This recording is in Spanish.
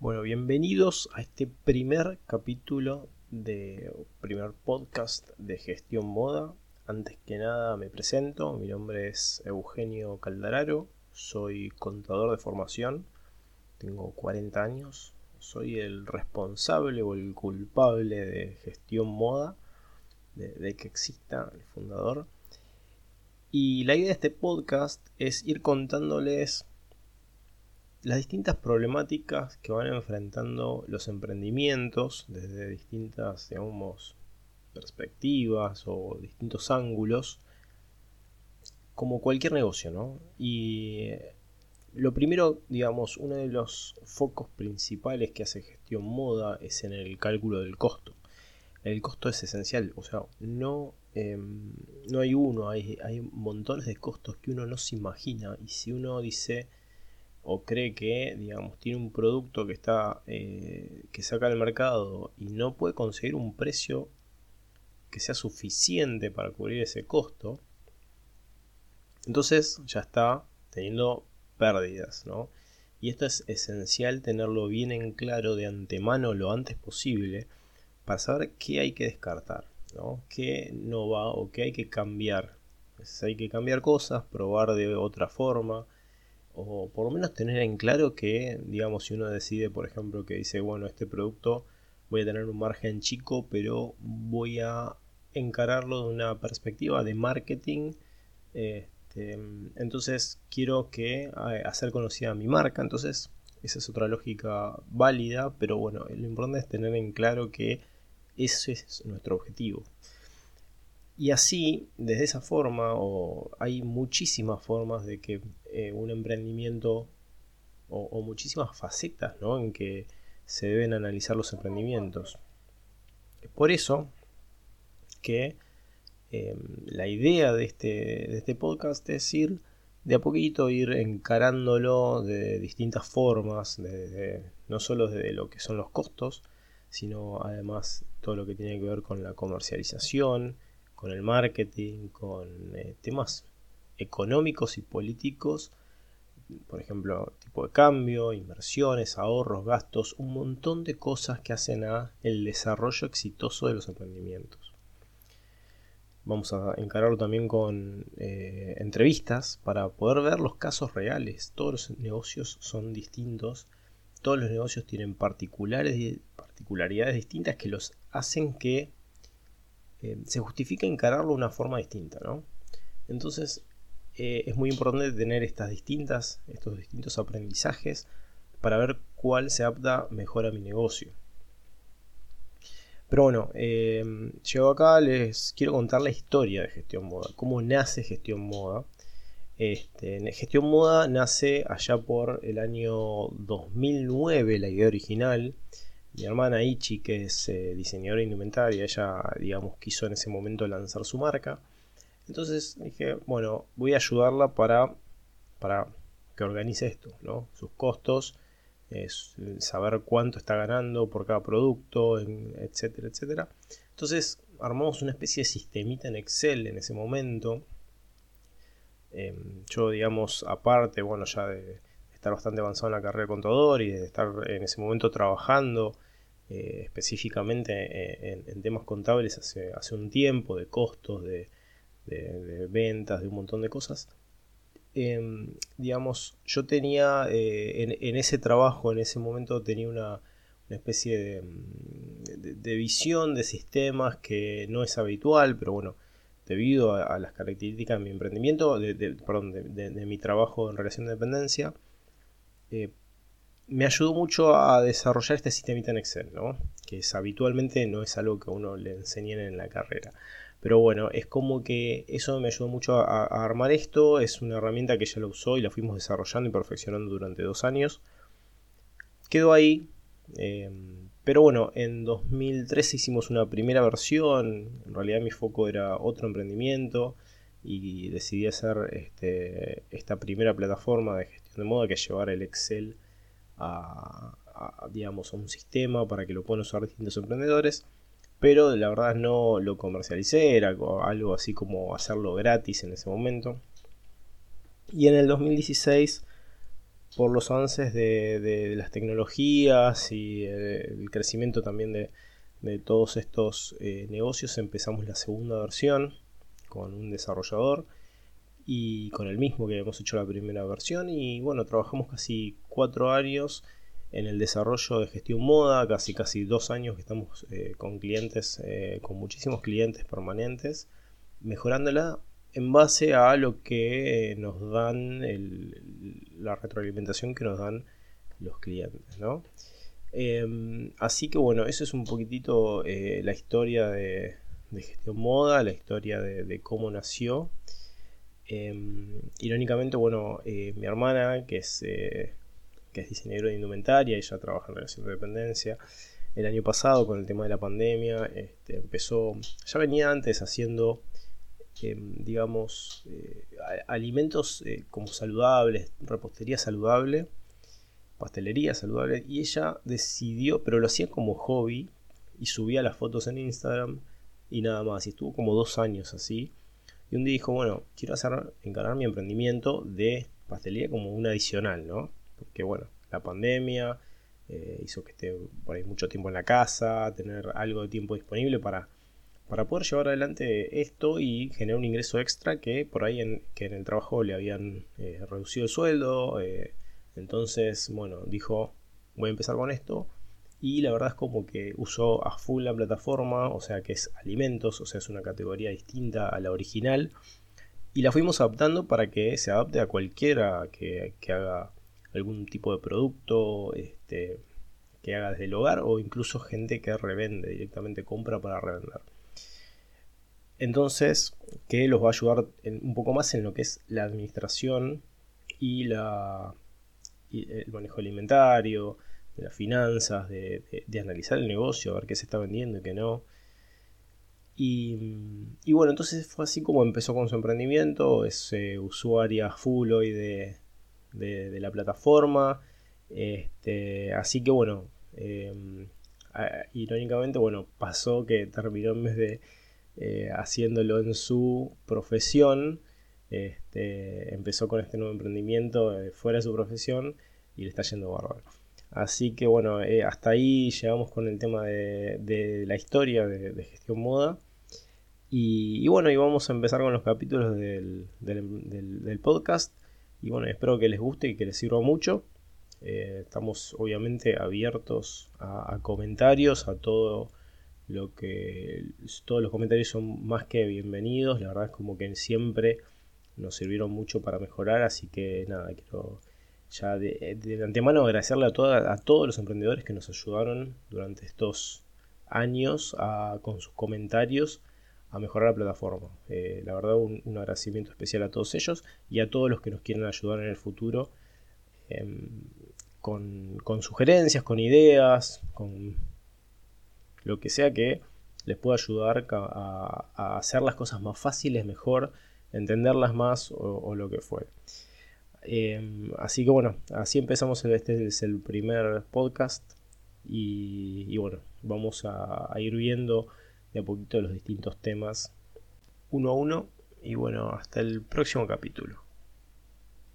Bueno, bienvenidos a este primer capítulo de primer podcast de gestión moda. Antes que nada me presento, mi nombre es Eugenio Caldararo, soy contador de formación, tengo 40 años, soy el responsable o el culpable de gestión moda, de, de que exista el fundador. Y la idea de este podcast es ir contándoles las distintas problemáticas que van enfrentando los emprendimientos desde distintas, digamos, perspectivas o distintos ángulos, como cualquier negocio, ¿no? Y eh, lo primero, digamos, uno de los focos principales que hace gestión moda es en el cálculo del costo. El costo es esencial, o sea, no, em, no hay uno, hay, hay montones de costos que uno no se imagina y si uno dice o cree que, digamos, tiene un producto que está eh, que saca al mercado y no puede conseguir un precio que sea suficiente para cubrir ese costo, entonces ya está teniendo pérdidas, ¿no? Y esto es esencial tenerlo bien en claro de antemano lo antes posible para saber qué hay que descartar, ¿no? qué no va o qué hay que cambiar. hay que cambiar cosas, probar de otra forma, o por lo menos tener en claro que, digamos, si uno decide, por ejemplo, que dice, bueno, este producto voy a tener un margen chico, pero voy a encararlo de una perspectiva de marketing. Este, entonces quiero que hacer conocida mi marca. Entonces, esa es otra lógica válida, pero bueno, lo importante es tener en claro que ese es nuestro objetivo. Y así, desde esa forma, o hay muchísimas formas de que eh, un emprendimiento, o, muchísimas facetas ¿no? en que se deben analizar los emprendimientos. Por eso que em, la idea de este, de este podcast es ir de a poquito, ir encarándolo de distintas formas, no solo de lo que son los costos, sino además todo lo que tiene que ver con la comercialización, con el marketing, con eh, temas económicos y políticos, por ejemplo, tipo de cambio, inversiones, ahorros, gastos, un montón de cosas que hacen a el desarrollo exitoso de los emprendimientos. Vamos a encararlo también con eh, entrevistas para poder ver los casos reales. Todos los negocios son distintos, todos los negocios tienen particulares, particularidades distintas que los hacen que eh, se justifica encararlo de una forma distinta, ¿no? Entonces eh, es muy importante tener estas distintas, estos distintos aprendizajes para ver cuál se adapta mejor a mi negocio. Pero bueno, eh, llego acá, les quiero contar la historia de Gestión Moda, cómo nace Gestión Moda. Este, gestión Moda nace allá por el año 2009, la idea original mi hermana Ichi, que es eh, diseñadora indumentaria, ella, digamos, quiso en ese momento lanzar su marca. Entonces dije, bueno, voy a ayudarla para, para que organice esto, ¿no? Sus costos, saber cuánto está ganando por cada producto, etcétera, etcétera. Entonces armamos una especie de sistemita en Excel en ese momento. Em, yo, digamos, aparte, bueno, ya de, estar bastante avanzado en la carrera de contador y de estar en ese momento trabajando eh, específicamente eh, en, temas contables hace, hace un tiempo, de costos, de, ventas, de un montón de cosas. Em, digamos, yo tenía eh, en, ese trabajo, en ese momento tenía una, especie de, visión de sistemas que no es habitual, pero bueno, debido a, las características de mi emprendimiento, de, perdón, de, mi trabajo en relación de dependencia, eh, me ayudó mucho a desarrollar este sistemita en Excel, ¿no? Que es, habitualmente no es algo que a uno le enseñen en la carrera. Pero bueno, es como que eso me ayudó mucho a, armar esto. Es una herramienta que ya lo usó y la fuimos desarrollando y perfeccionando durante dos años. Quedó ahí. Em, pero bueno, en 2013 hicimos una primera versión. En realidad mi foco era otro emprendimiento. Y decidí hacer este, esta primera plataforma de gestión de moda que es llevar el Excel a, digamos, a un sistema para que lo puedan usar distintos emprendedores. Pero la verdad no lo comercialicé, era algo así como hacerlo gratis en ese momento. Y en el 2016 por los avances de, las tecnologías y el, crecimiento también de, todos estos eh, negocios, empezamos la segunda versión con un desarrollador y con el mismo que habíamos hecho la primera versión y bueno, trabajamos casi cuatro años en el desarrollo de gestión moda, casi casi dos años que estamos eh, con clientes, eh, con muchísimos clientes permanentes, mejorándola en base a lo que nos dan la retroalimentación que nos dan los clientes, em, así que bueno, eso es un poquitito eh, la historia de, gestión moda, la historia de, cómo nació. Em, irónicamente, bueno, mi hermana, que es que es diseñadora de indumentaria, ella trabaja en relación de dependencia. El año pasado, con el tema de la pandemia, este, empezó, ya venía antes haciendo, em, digamos, eh, alimentos eh, como saludables, repostería saludable, pastelería saludable, y ella decidió, pero lo hacía como hobby, y subía las fotos en Instagram y nada más, y estuvo como dos años así. Y un día dijo, bueno, quiero hacer, mi emprendimiento de pastelería como un adicional, ¿no? porque bueno, la pandemia eh, hizo que esté por ahí mucho tiempo en la casa, tener algo de tiempo disponible para, para poder llevar adelante esto y generar un ingreso extra que por ahí en, que en el trabajo le habían eh, reducido el sueldo. Eh, entonces, bueno, dijo, voy a empezar con esto. Y la verdad es como que usó a full la plataforma, o sea que es alimentos, o sea es una categoría distinta a la original. Y la fuimos adaptando para que se adapte a cualquiera que, haga algún tipo de producto este, que haga desde el hogar o incluso gente que revende, directamente compra para revender. Entonces, que los va a ayudar un poco más en lo que es la administración y, el manejo alimentario, de las finanzas, de, analizar el negocio, a ver qué se está vendiendo y qué no. Y, bueno, entonces fue así como empezó con su emprendimiento, es eh, usuaria full hoy de, de, la plataforma. Este, así que bueno, em, irónicamente, bueno, pasó que terminó en vez de eh, haciéndolo en su profesión, este, empezó con este nuevo emprendimiento eh, fuera de su profesión y le está yendo bárbaro. Así que bueno, eh, hasta ahí llegamos con el tema de, la historia de, gestión moda. Y, bueno, y vamos a empezar con los capítulos del, podcast. Y bueno, espero que les guste y que les sirva mucho. Eh, estamos obviamente abiertos a, comentarios, a todo lo que todos los comentarios son más que bienvenidos. La verdad es como que siempre nos sirvieron mucho para mejorar, así que nada, quiero ya de, antemano agradecerle a, a todos los emprendedores que nos ayudaron durante estos años con sus comentarios a mejorar la plataforma. Eh, la verdad, un, agradecimiento especial a todos ellos y a todos los que nos quieren ayudar en el futuro em, con, sugerencias, con ideas, con lo que sea que les pueda ayudar a, hacer las cosas más fáciles, mejor, entenderlas más o, lo que fuere. Em, así que bueno, así empezamos. Este es el primer podcast y, bueno, vamos a ir viendo de a poquito los distintos temas uno a uno. Y bueno, hasta el próximo capítulo.